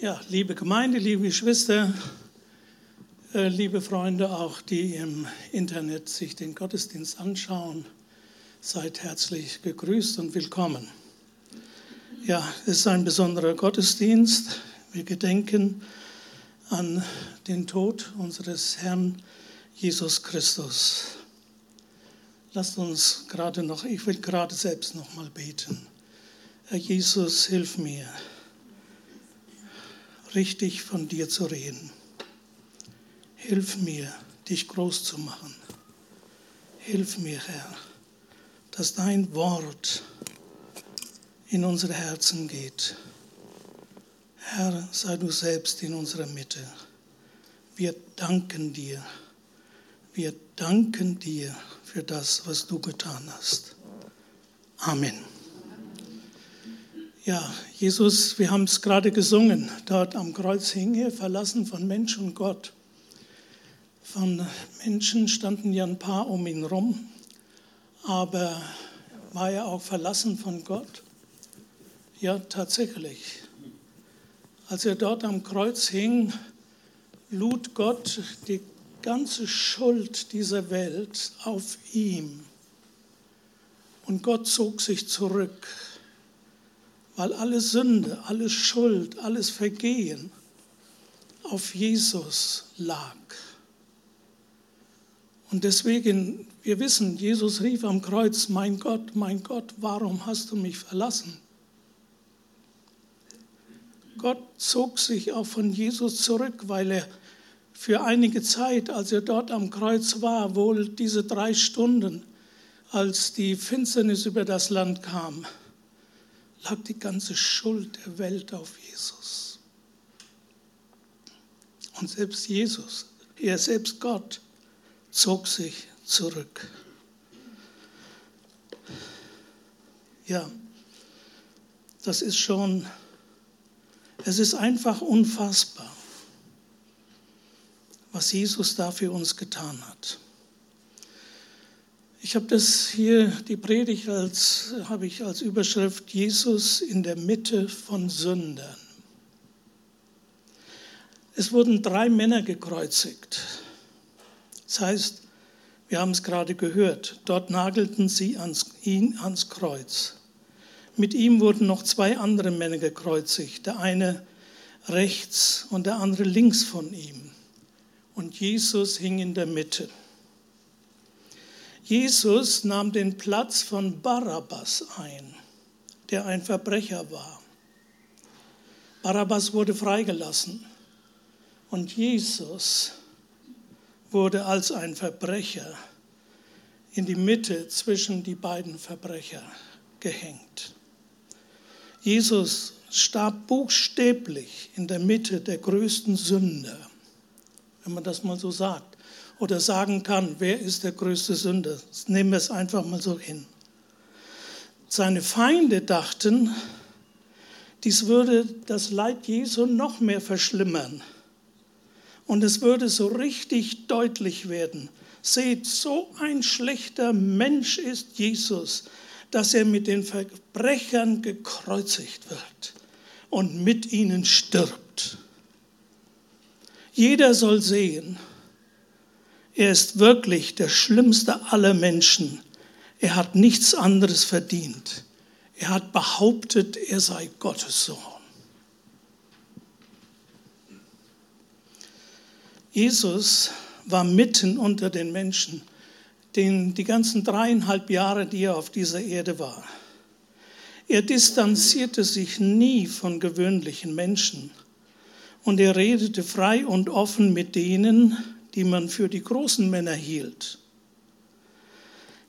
Ja, liebe Gemeinde, liebe Geschwister, äh, liebe Freunde, auch die im Internet sich den Gottesdienst anschauen, seid herzlich gegrüßt und willkommen. Ja, es ist ein besonderer Gottesdienst. Wir gedenken an den Tod unseres Herrn Jesus Christus. Lasst uns gerade noch, ich will gerade selbst noch mal beten. Herr Jesus, hilf mir richtig von dir zu reden. Hilf mir, dich groß zu machen. Hilf mir, Herr, dass dein Wort in unsere Herzen geht. Herr, sei du selbst in unserer Mitte. Wir danken dir. Wir danken dir für das, was du getan hast. Amen. Ja, Jesus, wir haben es gerade gesungen, dort am Kreuz hing er, verlassen von Mensch und Gott. Von Menschen standen ja ein paar um ihn rum, aber war er auch verlassen von Gott? Ja, tatsächlich. Als er dort am Kreuz hing, lud Gott die ganze Schuld dieser Welt auf ihm. Und Gott zog sich zurück weil alle Sünde, alle Schuld, alles Vergehen auf Jesus lag. Und deswegen, wir wissen, Jesus rief am Kreuz, mein Gott, mein Gott, warum hast du mich verlassen? Gott zog sich auch von Jesus zurück, weil er für einige Zeit, als er dort am Kreuz war, wohl diese drei Stunden, als die Finsternis über das Land kam, lag die ganze Schuld der Welt auf Jesus. Und selbst Jesus, er selbst Gott, zog sich zurück. Ja, das ist schon, es ist einfach unfassbar, was Jesus da für uns getan hat. Ich habe das hier, die Predigt als, habe ich als Überschrift Jesus in der Mitte von Sündern. Es wurden drei Männer gekreuzigt. Das heißt, wir haben es gerade gehört, dort nagelten sie ans, ihn ans Kreuz. Mit ihm wurden noch zwei andere Männer gekreuzigt, der eine rechts und der andere links von ihm. Und Jesus hing in der Mitte. Jesus nahm den Platz von Barabbas ein, der ein Verbrecher war. Barabbas wurde freigelassen und Jesus wurde als ein Verbrecher in die Mitte zwischen die beiden Verbrecher gehängt. Jesus starb buchstäblich in der Mitte der größten Sünder, wenn man das mal so sagt oder sagen kann, wer ist der größte Sünder. nehmen wir es einfach mal so hin. Seine Feinde dachten, dies würde das Leid Jesu noch mehr verschlimmern. Und es würde so richtig deutlich werden. Seht, so ein schlechter Mensch ist Jesus, dass er mit den Verbrechern gekreuzigt wird und mit ihnen stirbt. Jeder soll sehen, er ist wirklich der schlimmste aller Menschen. Er hat nichts anderes verdient. Er hat behauptet, er sei Gottes Sohn. Jesus war mitten unter den Menschen, den, die ganzen dreieinhalb Jahre, die er auf dieser Erde war. Er distanzierte sich nie von gewöhnlichen Menschen und er redete frei und offen mit denen, die man für die großen Männer hielt.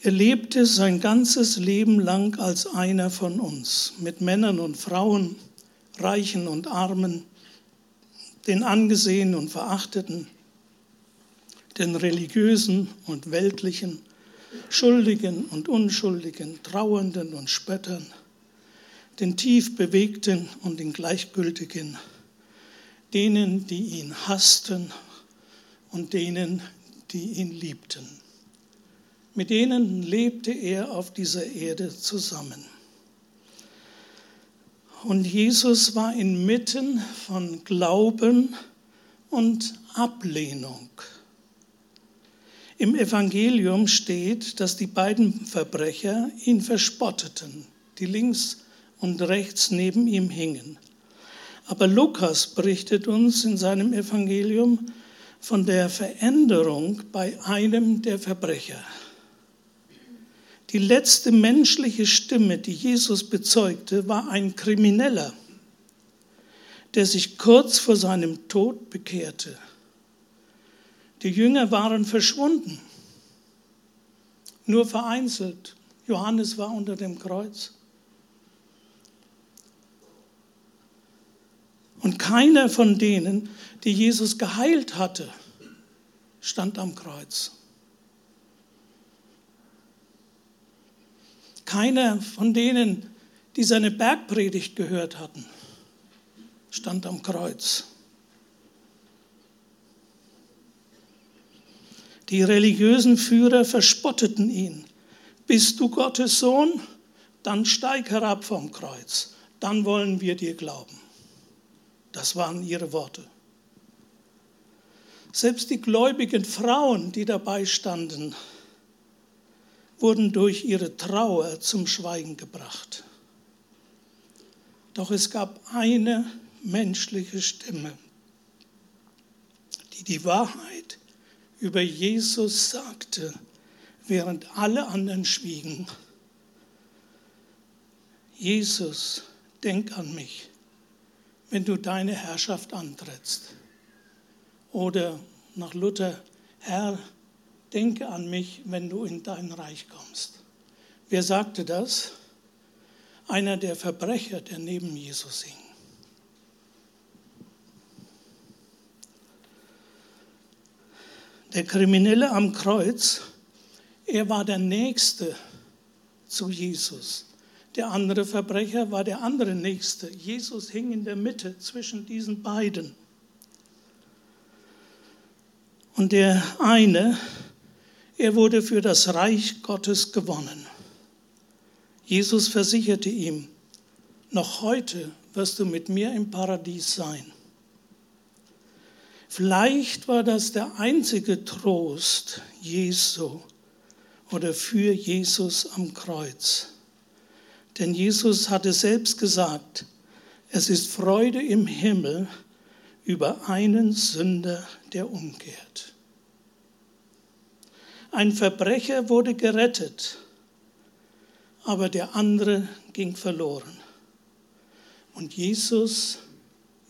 Er lebte sein ganzes Leben lang als einer von uns, mit Männern und Frauen, Reichen und Armen, den Angesehenen und Verachteten, den Religiösen und Weltlichen, Schuldigen und Unschuldigen, Trauernden und Spöttern, den tief Bewegten und den Gleichgültigen, denen, die ihn hassten und denen, die ihn liebten. Mit denen lebte er auf dieser Erde zusammen. Und Jesus war inmitten von Glauben und Ablehnung. Im Evangelium steht, dass die beiden Verbrecher ihn verspotteten, die links und rechts neben ihm hingen. Aber Lukas berichtet uns in seinem Evangelium von der Veränderung bei einem der Verbrecher. Die letzte menschliche Stimme, die Jesus bezeugte, war ein Krimineller, der sich kurz vor seinem Tod bekehrte. Die Jünger waren verschwunden, nur vereinzelt. Johannes war unter dem Kreuz. Und keiner von denen, die Jesus geheilt hatte, stand am Kreuz. Keiner von denen, die seine Bergpredigt gehört hatten, stand am Kreuz. Die religiösen Führer verspotteten ihn. Bist du Gottes Sohn? Dann steig herab vom Kreuz. Dann wollen wir dir glauben. Das waren ihre Worte. Selbst die gläubigen Frauen, die dabei standen, wurden durch ihre Trauer zum Schweigen gebracht. Doch es gab eine menschliche Stimme, die die Wahrheit über Jesus sagte, während alle anderen schwiegen. Jesus, denk an mich, wenn du deine Herrschaft antrittst. Oder nach Luther, Herr, denke an mich, wenn du in dein Reich kommst. Wer sagte das? Einer der Verbrecher, der neben Jesus hing. Der Kriminelle am Kreuz, er war der Nächste zu Jesus. Der andere Verbrecher war der andere Nächste. Jesus hing in der Mitte zwischen diesen beiden. Und der eine er wurde für das Reich Gottes gewonnen. Jesus versicherte ihm, noch heute wirst du mit mir im Paradies sein. Vielleicht war das der einzige Trost Jesu oder für Jesus am Kreuz. Denn Jesus hatte selbst gesagt, es ist Freude im Himmel über einen Sünder, der umkehrt. Ein Verbrecher wurde gerettet, aber der andere ging verloren. Und Jesus,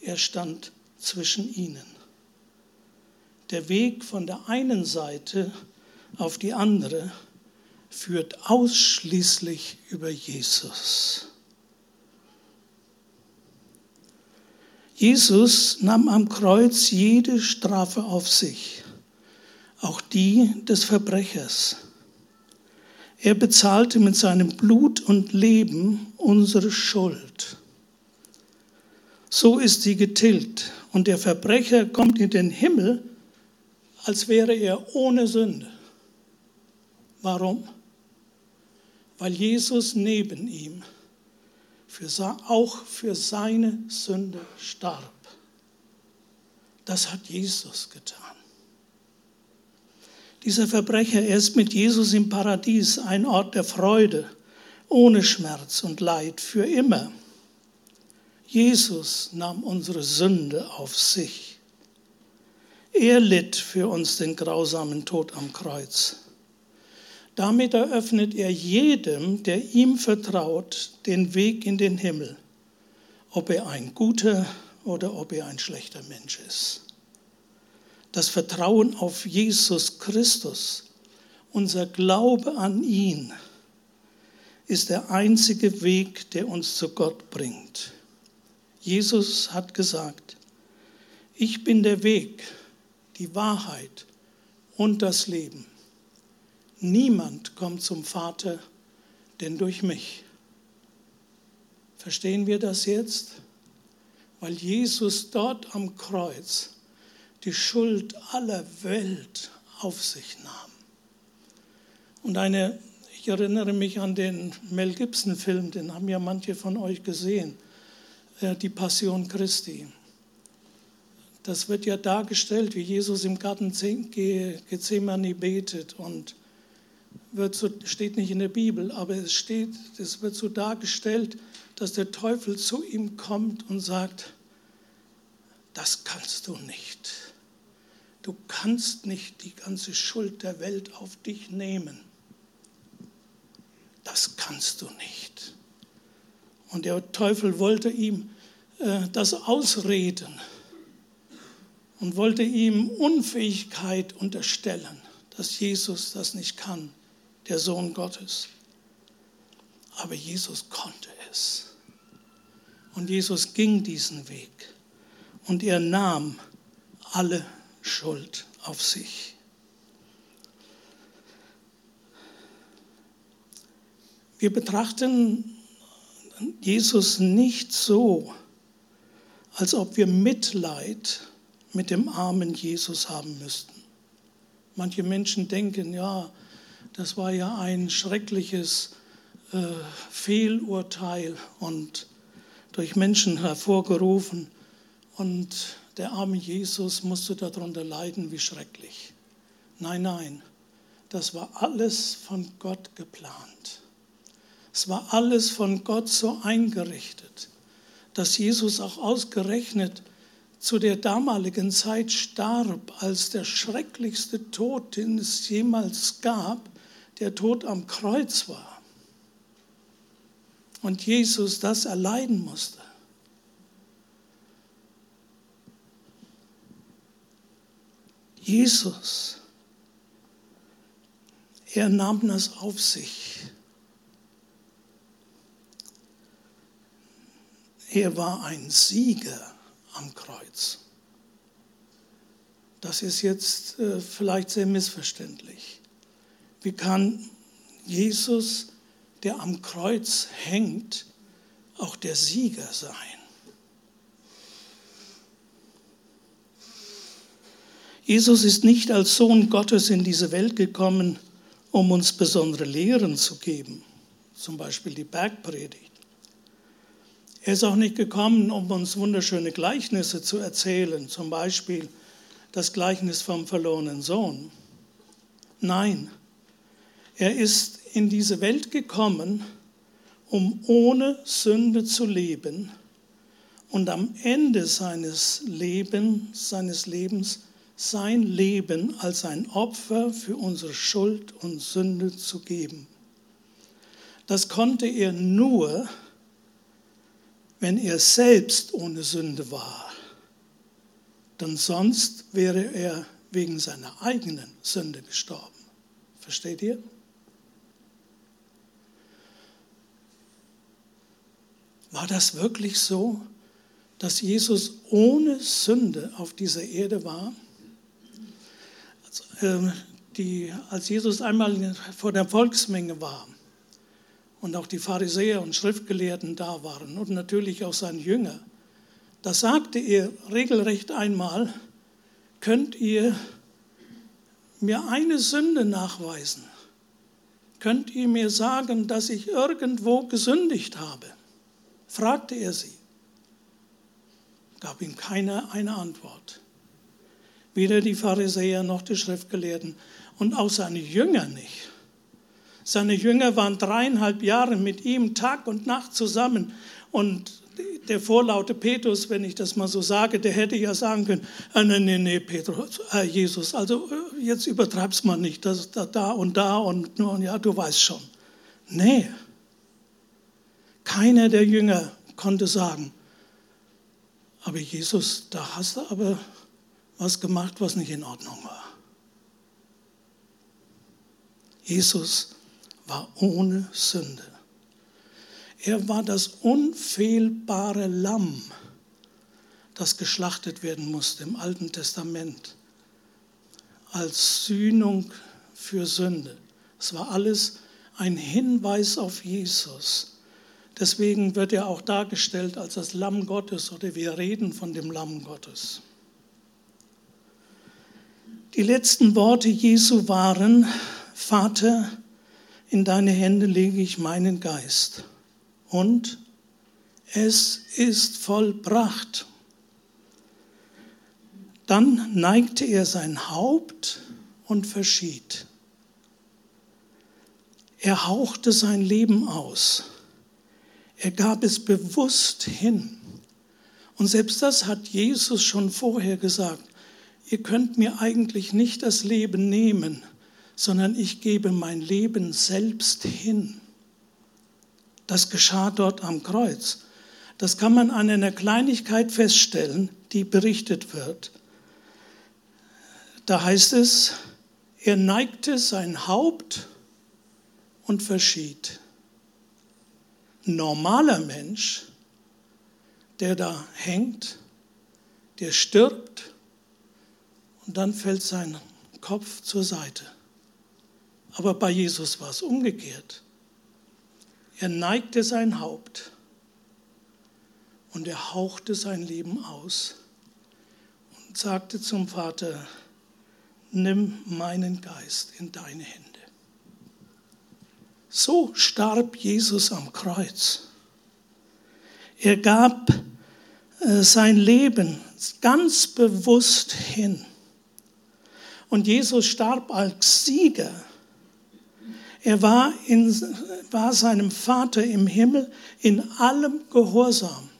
er stand zwischen ihnen. Der Weg von der einen Seite auf die andere führt ausschließlich über Jesus. Jesus nahm am Kreuz jede Strafe auf sich auch die des Verbrechers. Er bezahlte mit seinem Blut und Leben unsere Schuld. So ist sie getilgt und der Verbrecher kommt in den Himmel, als wäre er ohne Sünde. Warum? Weil Jesus neben ihm für, auch für seine Sünde starb. Das hat Jesus getan. Dieser Verbrecher, er ist mit Jesus im Paradies, ein Ort der Freude, ohne Schmerz und Leid, für immer. Jesus nahm unsere Sünde auf sich. Er litt für uns den grausamen Tod am Kreuz. Damit eröffnet er jedem, der ihm vertraut, den Weg in den Himmel, ob er ein guter oder ob er ein schlechter Mensch ist das Vertrauen auf Jesus Christus, unser Glaube an ihn, ist der einzige Weg, der uns zu Gott bringt. Jesus hat gesagt, ich bin der Weg, die Wahrheit und das Leben. Niemand kommt zum Vater, denn durch mich. Verstehen wir das jetzt? Weil Jesus dort am Kreuz die Schuld aller Welt auf sich nahm. Und eine, ich erinnere mich an den Mel Gibson-Film, den haben ja manche von euch gesehen. äh, die Passion Christi. Das wird ja dargestellt, wie Jesus im Garten Gethsemane betet und wird so, steht nicht in der Bibel, aber es steht, es wird so dargestellt, dass der Teufel zu ihm kommt und sagt, das kannst du nicht. Du kannst nicht die ganze Schuld der Welt auf dich nehmen. Das kannst du nicht. Und der Teufel wollte ihm äh, das ausreden und wollte ihm Unfähigkeit unterstellen, dass Jesus das nicht kann, der Sohn Gottes. Aber Jesus konnte es. Und Jesus ging diesen Weg und er nahm alle Schuld auf sich. Wir betrachten Jesus nicht so, als ob wir Mitleid mit dem armen Jesus haben müssten. Manche Menschen denken, ja, das war ja ein schreckliches äh, Fehlurteil und durch Menschen hervorgerufen. Und der arme Jesus musste darunter leiden, wie schrecklich. Nein, nein, das war alles von Gott geplant. Es war alles von Gott so eingerichtet, dass Jesus auch ausgerechnet zu der damaligen Zeit starb als der schrecklichste Tod, den es jemals gab, der Tod am Kreuz war. Und Jesus das erleiden musste. Jesus, er nahm das auf sich. Er war ein Sieger am Kreuz. Das ist jetzt äh, vielleicht sehr missverständlich. Wie kann Jesus, der am Kreuz hängt, auch der Sieger sein? Jesus ist nicht als Sohn Gottes in diese Welt gekommen, um uns besondere Lehren zu geben, zum Beispiel die Bergpredigt. Er ist auch nicht gekommen, um uns wunderschöne Gleichnisse zu erzählen, zum Beispiel das Gleichnis vom verlorenen Sohn. Nein, er ist in diese Welt gekommen, um ohne Sünde zu leben und am Ende seines Lebens, seines Lebens sein Leben als ein Opfer für unsere Schuld und Sünde zu geben. Das konnte er nur, wenn er selbst ohne Sünde war. Denn sonst wäre er wegen seiner eigenen Sünde gestorben. Versteht ihr? War das wirklich so, dass Jesus ohne Sünde auf dieser Erde war? Als, äh, die, als Jesus einmal vor der Volksmenge war, und auch die Pharisäer und Schriftgelehrten da waren und natürlich auch sein Jünger. Da sagte er regelrecht einmal, könnt ihr mir eine Sünde nachweisen? Könnt ihr mir sagen, dass ich irgendwo gesündigt habe? Fragte er sie. Gab ihm keine eine Antwort. Weder die Pharisäer noch die Schriftgelehrten und auch seine Jünger nicht. Seine Jünger waren dreieinhalb Jahre mit ihm Tag und Nacht zusammen. Und der vorlaute Petrus, wenn ich das mal so sage, der hätte ja sagen können, äh, nee, nee, nee, Petrus, äh, Jesus, also äh, jetzt übertreib's mal nicht, das, da, da und da und, und ja, du weißt schon. Nee, keiner der Jünger konnte sagen, aber Jesus, da hast du aber was gemacht, was nicht in Ordnung war. Jesus war ohne Sünde. Er war das unfehlbare Lamm, das geschlachtet werden musste im Alten Testament als Sühnung für Sünde. Es war alles ein Hinweis auf Jesus. Deswegen wird er auch dargestellt als das Lamm Gottes oder wir reden von dem Lamm Gottes. Die letzten Worte Jesu waren, Vater, in deine Hände lege ich meinen Geist. Und es ist vollbracht. Dann neigte er sein Haupt und verschied. Er hauchte sein Leben aus. Er gab es bewusst hin. Und selbst das hat Jesus schon vorher gesagt. Ihr könnt mir eigentlich nicht das Leben nehmen, sondern ich gebe mein Leben selbst hin. Das geschah dort am Kreuz. Das kann man an einer Kleinigkeit feststellen, die berichtet wird. Da heißt es, er neigte sein Haupt und verschied. Normaler Mensch, der da hängt, der stirbt und dann fällt sein Kopf zur Seite. Aber bei Jesus war es umgekehrt. Er neigte sein Haupt und er hauchte sein Leben aus und sagte zum Vater, nimm meinen Geist in deine Hände. So starb Jesus am Kreuz. Er gab äh, sein Leben ganz bewusst hin. Und Jesus starb als Sieger. Er war, in, war seinem Vater im Himmel in allem Gehorsam.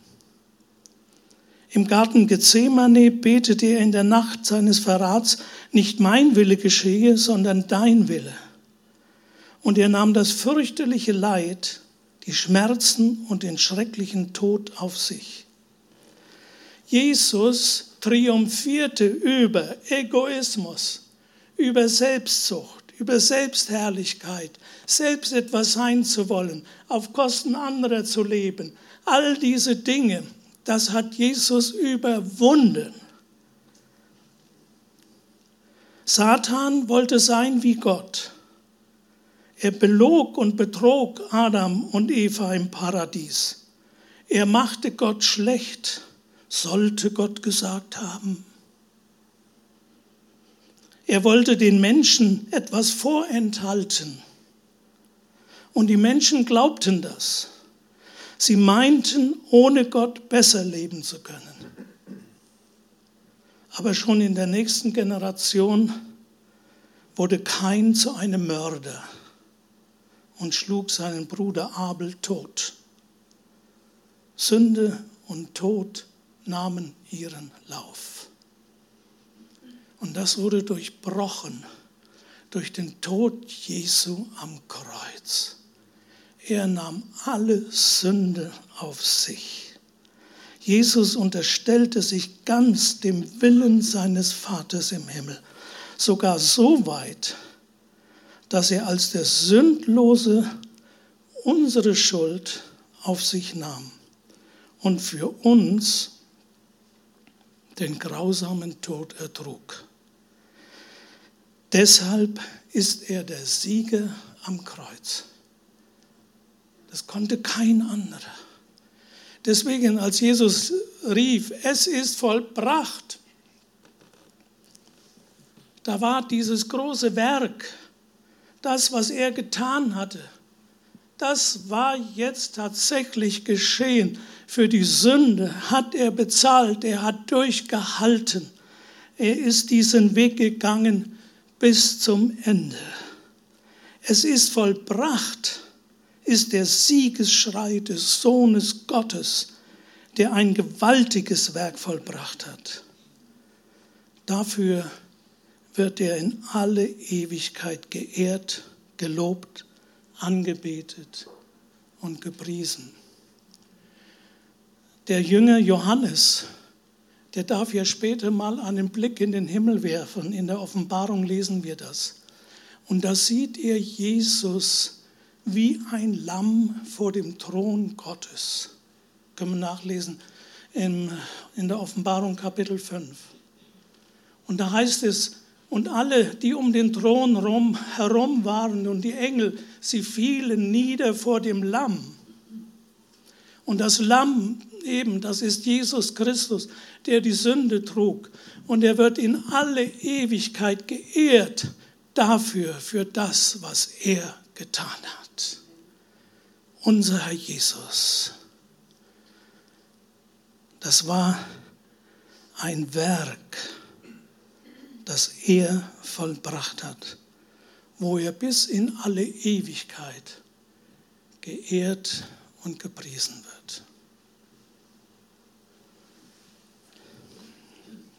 Im Garten Gethsemane betete er in der Nacht seines Verrats, nicht mein Wille geschehe, sondern dein Wille. Und er nahm das fürchterliche Leid, die Schmerzen und den schrecklichen Tod auf sich. Jesus triumphierte über Egoismus, über Selbstsucht, über Selbstherrlichkeit, selbst etwas sein zu wollen, auf Kosten anderer zu leben. All diese Dinge, das hat Jesus überwunden. Satan wollte sein wie Gott. Er belog und betrog Adam und Eva im Paradies. Er machte Gott schlecht, sollte Gott gesagt haben. Er wollte den Menschen etwas vorenthalten. Und die Menschen glaubten das. Sie meinten, ohne Gott besser leben zu können. Aber schon in der nächsten Generation wurde Kain zu einem Mörder und schlug seinen Bruder Abel tot. Sünde und Tod nahmen ihren Lauf. Und das wurde durchbrochen durch den Tod Jesu am Kreuz. Er nahm alle Sünde auf sich. Jesus unterstellte sich ganz dem Willen seines Vaters im Himmel, sogar so weit, dass er als der Sündlose unsere Schuld auf sich nahm und für uns den grausamen Tod ertrug. Deshalb ist er der Sieger am Kreuz. Das konnte kein anderer. Deswegen, als Jesus rief, es ist vollbracht, da war dieses große Werk, das, was er getan hatte, das war jetzt tatsächlich geschehen. Für die Sünde hat er bezahlt, er hat durchgehalten. Er ist diesen Weg gegangen bis zum Ende. Es ist vollbracht ist der Siegesschrei des Sohnes Gottes, der ein gewaltiges Werk vollbracht hat. Dafür wird er in alle Ewigkeit geehrt, gelobt, angebetet und gepriesen. Der Jünger Johannes, der darf ja später mal einen Blick in den Himmel werfen. In der Offenbarung lesen wir das. Und da sieht er Jesus wie ein Lamm vor dem Thron Gottes. Können wir nachlesen in, der Offenbarung Kapitel 5. Und da heißt es, und alle, die um den Thron rum, herum waren und die Engel, sie fielen nieder vor dem Lamm. Und das Lamm eben, das ist Jesus Christus, der die Sünde trug. Und er wird in alle Ewigkeit geehrt dafür, für das, was er getan hat unser Herr Jesus. Das war ein Werk, das er vollbracht hat, wo er bis in alle Ewigkeit geehrt und gepriesen wird.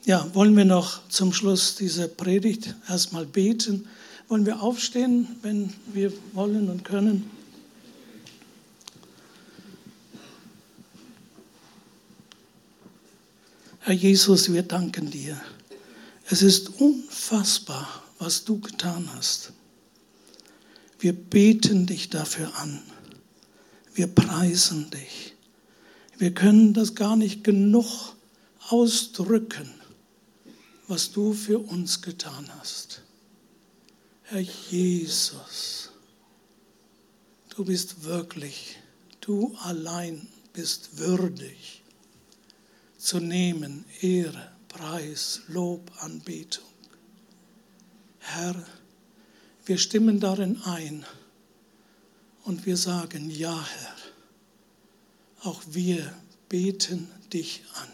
Ja, wollen wir noch zum Schluss dieser Predigt erstmal beten? Wollen wir aufstehen, wenn wir wollen und können? Herr Jesus, wir danken dir. Es ist unfassbar, was du getan hast. Wir beten dich dafür an. Wir preisen dich. Wir können das gar nicht genug ausdrücken, was du für uns getan hast. Herr Jesus, du bist wirklich, du allein bist würdig zu nehmen, Ehre, Preis, Lob, Anbetung. Herr, wir stimmen darin ein und wir sagen, ja Herr, auch wir beten dich an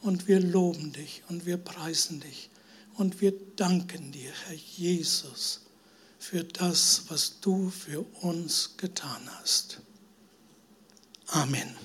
und wir loben dich und wir preisen dich und wir danken dir, Herr Jesus, für das, was du für uns getan hast. Amen.